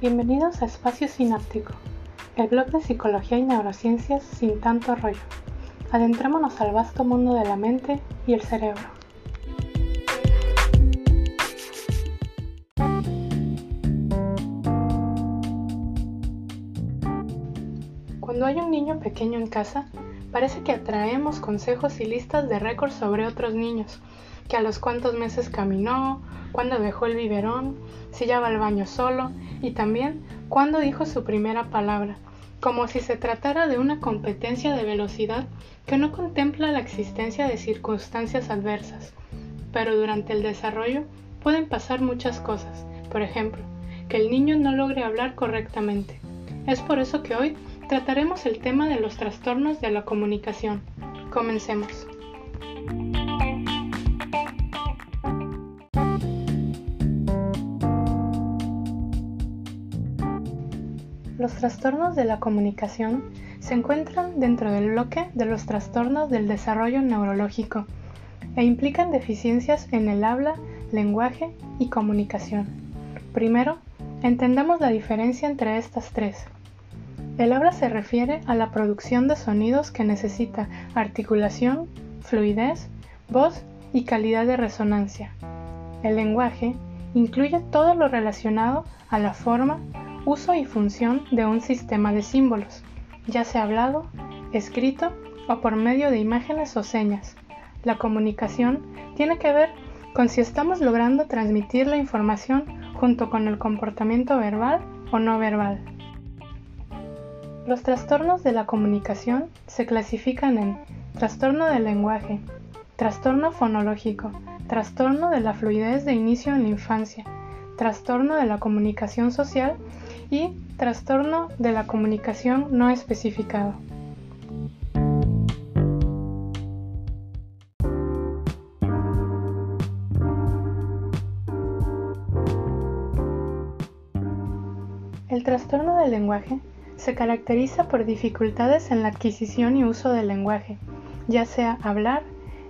Bienvenidos a Espacio Sináptico, el blog de psicología y neurociencias sin tanto rollo. Adentrémonos al vasto mundo de la mente y el cerebro. Cuando hay un niño pequeño en casa, parece que atraemos consejos y listas de récords sobre otros niños, que a los cuantos meses caminó, cuándo dejó el biberón, si ya va al baño solo y también cuándo dijo su primera palabra, como si se tratara de una competencia de velocidad que no contempla la existencia de circunstancias adversas. Pero durante el desarrollo pueden pasar muchas cosas, por ejemplo, que el niño no logre hablar correctamente. Es por eso que hoy trataremos el tema de los trastornos de la comunicación. Comencemos. Trastornos de la comunicación se encuentran dentro del bloque de los trastornos del desarrollo neurológico e implican deficiencias en el habla, lenguaje y comunicación. Primero, entendamos la diferencia entre estas tres. El habla se refiere a la producción de sonidos que necesita articulación, fluidez, voz y calidad de resonancia. El lenguaje incluye todo lo relacionado a la forma, uso y función de un sistema de símbolos, ya sea hablado, escrito o por medio de imágenes o señas. La comunicación tiene que ver con si estamos logrando transmitir la información junto con el comportamiento verbal o no verbal. Los trastornos de la comunicación se clasifican en trastorno del lenguaje, trastorno fonológico, trastorno de la fluidez de inicio en la infancia, trastorno de la comunicación social y trastorno de la comunicación no especificado. El trastorno del lenguaje se caracteriza por dificultades en la adquisición y uso del lenguaje, ya sea hablar,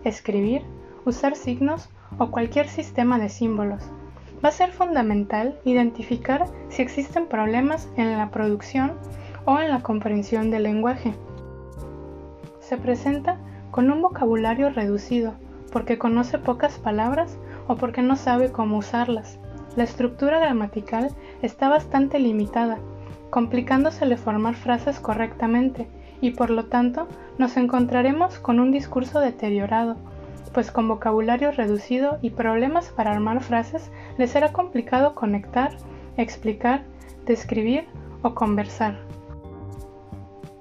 escribir, usar signos o cualquier sistema de símbolos. Va a ser fundamental identificar si existen problemas en la producción o en la comprensión del lenguaje. Se presenta con un vocabulario reducido porque conoce pocas palabras o porque no sabe cómo usarlas. La estructura gramatical está bastante limitada complicándosele formar frases correctamente y por lo tanto nos encontraremos con un discurso deteriorado, pues con vocabulario reducido y problemas para armar frases le será complicado conectar, explicar, describir o conversar.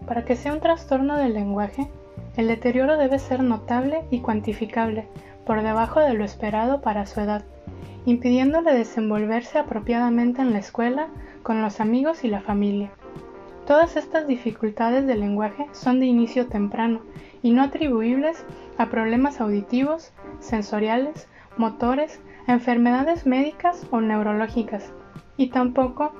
Para que sea un trastorno del lenguaje, el deterioro debe ser notable y cuantificable, por debajo de lo esperado para su edad, impidiéndole desenvolverse apropiadamente en la escuela, con los amigos y la familia. Todas estas dificultades del lenguaje son de inicio temprano y no atribuibles a problemas auditivos, sensoriales, motores, enfermedades médicas o neurológicas, y tampoco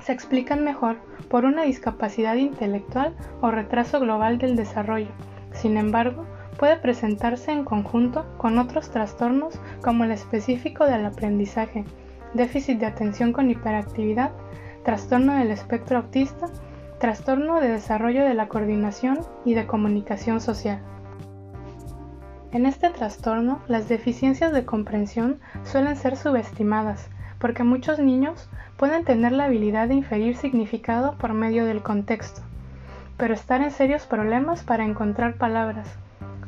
se explican mejor por una discapacidad intelectual o retraso global del desarrollo. Sin embargo, puede presentarse en conjunto con otros trastornos como el específico del aprendizaje, déficit de atención con hiperactividad, trastorno del espectro autista, trastorno de desarrollo de la coordinación y de comunicación social. En este trastorno, las deficiencias de comprensión suelen ser subestimadas, porque muchos niños pueden tener la habilidad de inferir significado por medio del contexto, pero estar en serios problemas para encontrar palabras.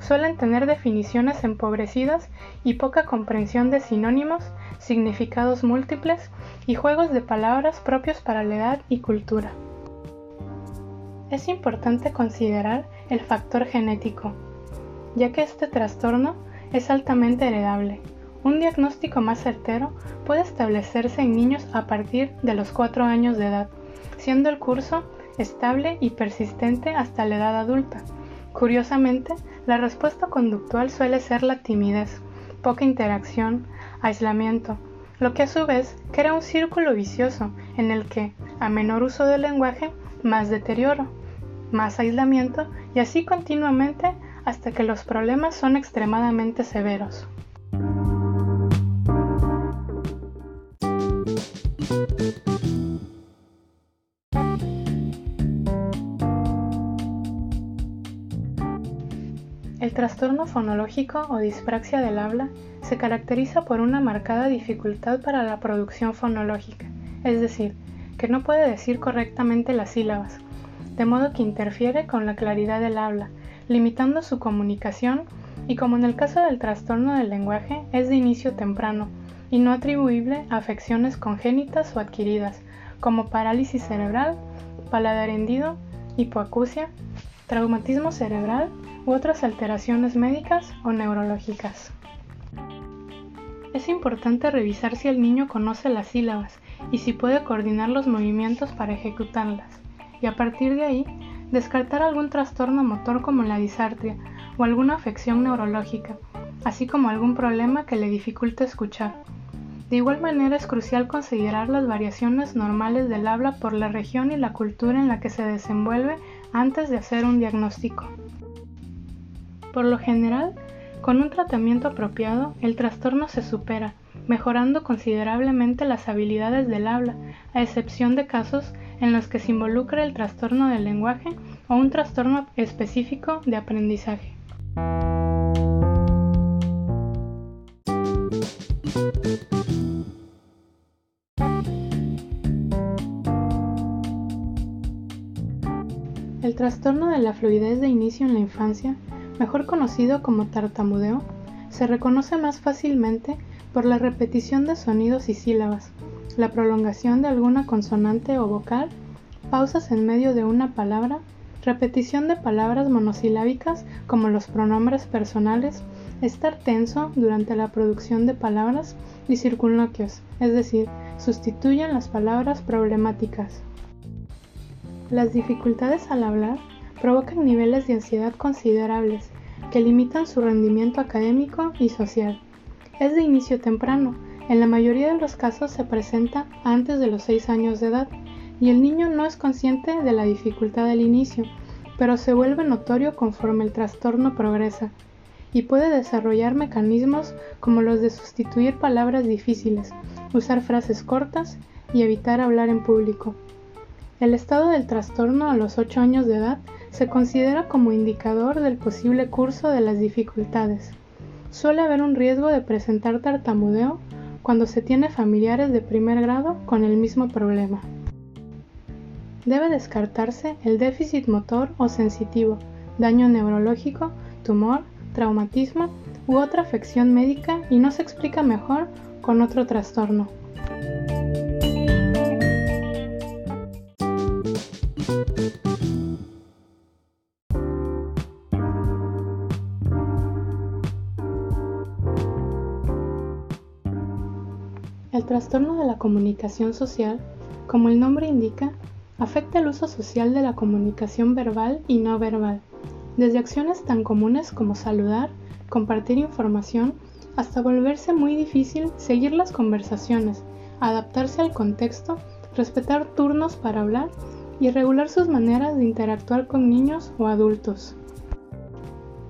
Suelen tener definiciones empobrecidas y poca comprensión de sinónimos, significados múltiples y juegos de palabras propios para la edad y cultura. Es importante considerar el factor genético, ya que este trastorno es altamente heredable. Un diagnóstico más certero puede establecerse en niños a partir de los 4 años de edad, siendo el curso estable y persistente hasta la edad adulta. Curiosamente, la respuesta conductual suele ser la timidez, poca interacción, aislamiento, lo que a su vez crea un círculo vicioso en el que, a menor uso del lenguaje, más deterioro, más aislamiento y así continuamente hasta que los problemas son extremadamente severos. El trastorno fonológico o dispraxia del habla se caracteriza por una marcada dificultad para la producción fonológica, es decir, que no puede decir correctamente las sílabas, de modo que interfiere con la claridad del habla, limitando su comunicación y como en el caso del trastorno del lenguaje es de inicio temprano y no atribuible a afecciones congénitas o adquiridas, como parálisis cerebral, paladar hendido, hipoacusia, traumatismo cerebral u otras alteraciones médicas o neurológicas. Es importante revisar si el niño conoce las sílabas y si puede coordinar los movimientos para ejecutarlas, y a partir de ahí descartar algún trastorno motor como la disartria o alguna afección neurológica, así como algún problema que le dificulte escuchar. De igual manera es crucial considerar las variaciones normales del habla por la región y la cultura en la que se desenvuelve antes de hacer un diagnóstico. Por lo general, con un tratamiento apropiado, el trastorno se supera, mejorando considerablemente las habilidades del habla, a excepción de casos en los que se involucra el trastorno del lenguaje o un trastorno específico de aprendizaje. El trastorno de la fluidez de inicio en la infancia, mejor conocido como tartamudeo, se reconoce más fácilmente por la repetición de sonidos y sílabas, la prolongación de alguna consonante o vocal, pausas en medio de una palabra, repetición de palabras monosilábicas como los pronombres personales, estar tenso durante la producción de palabras y circunloquios, es decir, sustituyen las palabras problemáticas. Las dificultades al hablar provocan niveles de ansiedad considerables que limitan su rendimiento académico y social. Es de inicio temprano, en la mayoría de los casos se presenta antes de los 6 años de edad y el niño no es consciente de la dificultad del inicio, pero se vuelve notorio conforme el trastorno progresa y puede desarrollar mecanismos como los de sustituir palabras difíciles, usar frases cortas y evitar hablar en público. El estado del trastorno a los 8 años de edad se considera como indicador del posible curso de las dificultades. Suele haber un riesgo de presentar tartamudeo cuando se tiene familiares de primer grado con el mismo problema. Debe descartarse el déficit motor o sensitivo, daño neurológico, tumor, traumatismo u otra afección médica y no se explica mejor con otro trastorno. Trastorno de la comunicación social, como el nombre indica, afecta el uso social de la comunicación verbal y no verbal, desde acciones tan comunes como saludar, compartir información, hasta volverse muy difícil seguir las conversaciones, adaptarse al contexto, respetar turnos para hablar y regular sus maneras de interactuar con niños o adultos.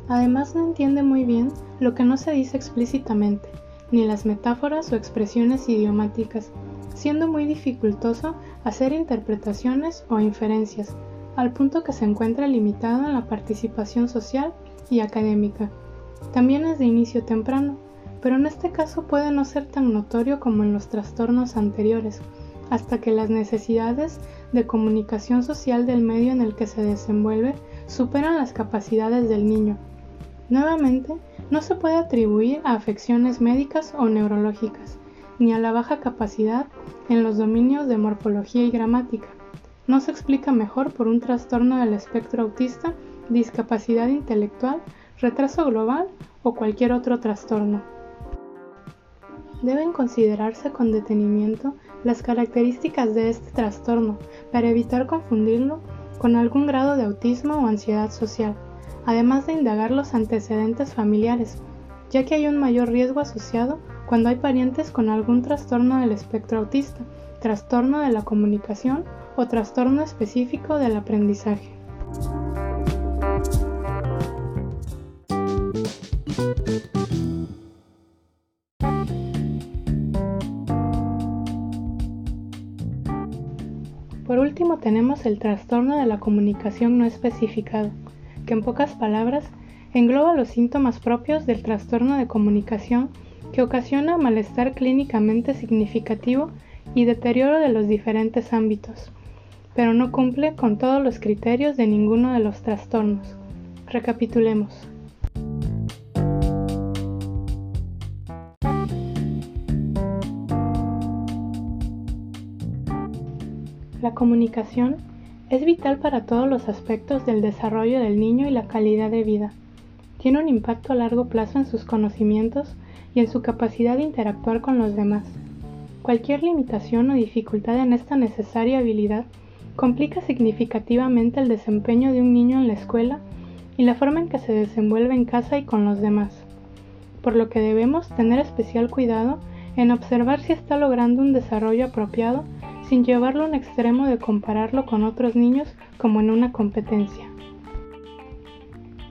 Además no entiende muy bien lo que no se dice explícitamente, ni las metáforas o expresiones idiomáticas, siendo muy dificultoso hacer interpretaciones o inferencias, al punto que se encuentra limitado en la participación social y académica. También es de inicio temprano, pero en este caso puede no ser tan notorio como en los trastornos anteriores, hasta que las necesidades de comunicación social del medio en el que se desenvuelve superan las capacidades del niño. Nuevamente, no se puede atribuir a afecciones médicas o neurológicas, ni a la baja capacidad en los dominios de morfología y gramática. No se explica mejor por un trastorno del espectro autista, discapacidad intelectual, retraso global o cualquier otro trastorno. Deben considerarse con detenimiento las características de este trastorno para evitar confundirlo con algún grado de autismo o ansiedad social además de indagar los antecedentes familiares, ya que hay un mayor riesgo asociado cuando hay parientes con algún trastorno del espectro autista, trastorno de la comunicación o trastorno específico del aprendizaje. Por último tenemos el trastorno de la comunicación no especificado, que en pocas palabras engloba los síntomas propios del trastorno de comunicación que ocasiona malestar clínicamente significativo y deterioro de los diferentes ámbitos, pero no cumple con todos los criterios de ninguno de los trastornos. Recapitulemos. La comunicación es vital para todos los aspectos del desarrollo del niño y la calidad de vida. Tiene un impacto a largo plazo en sus conocimientos y en su capacidad de interactuar con los demás. Cualquier limitación o dificultad en esta necesaria habilidad complica significativamente el desempeño de un niño en la escuela y la forma en que se desenvuelve en casa y con los demás, por lo que debemos tener especial cuidado en observar si está logrando un desarrollo apropiado sin llevarlo a extremo de compararlo con otros niños como en una competencia.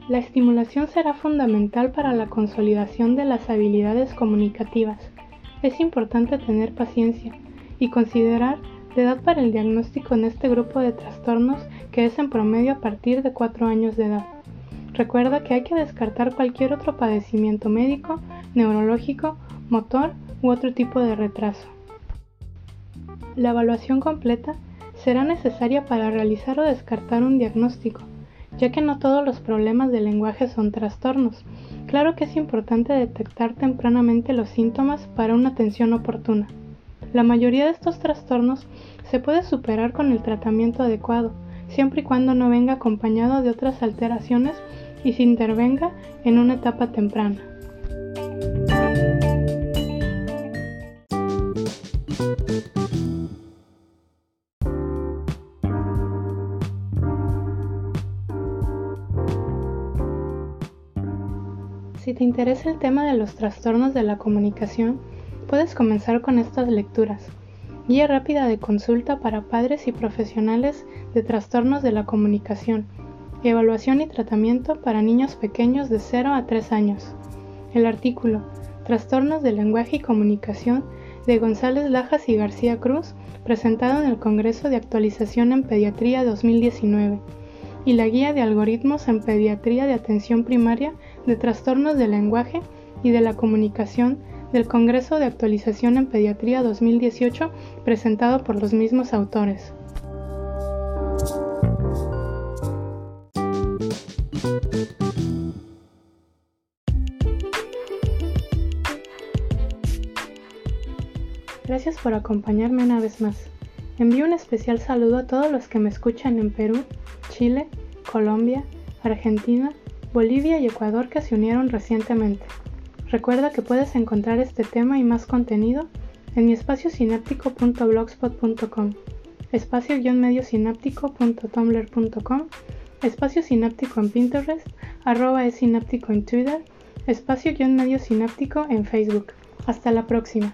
La estimulación será fundamental para la consolidación de las habilidades comunicativas. Es importante tener paciencia y considerar la edad para el diagnóstico en este grupo de trastornos que es en promedio a partir de 4 años de edad. Recuerda que hay que descartar cualquier otro padecimiento médico, neurológico, motor u otro tipo de retraso. La evaluación completa será necesaria para realizar o descartar un diagnóstico, ya que no todos los problemas del lenguaje son trastornos. Claro que es importante detectar tempranamente los síntomas para una atención oportuna. La mayoría de estos trastornos se puede superar con el tratamiento adecuado, siempre y cuando no venga acompañado de otras alteraciones y se intervenga en una etapa temprana. Te interesa el tema de los trastornos de la comunicación, puedes comenzar con estas lecturas. Guía rápida de consulta para padres y profesionales de trastornos de la comunicación. Evaluación y tratamiento para niños pequeños de 0 a 3 años. El artículo Trastornos del lenguaje y comunicación de González Lajas y García Cruz, presentado en el Congreso de Actualización en Pediatría 2019 y la Guía de Algoritmos en Pediatría de Atención Primaria de Trastornos del Lenguaje y de la Comunicación del Congreso de Actualización en Pediatría 2018 presentado por los mismos autores. Gracias por acompañarme una vez más. Envío un especial saludo a todos los que me escuchan en Perú, Chile, Colombia, Argentina, Bolivia y Ecuador que se unieron recientemente. Recuerda que puedes encontrar este tema y más contenido en mi espacio sináptico.blogspot.com, espacio-mediosináptico.tumblr.com, espacio sináptico en Pinterest, arroba es en Twitter, espacio-medio sináptico en Facebook. Hasta la próxima.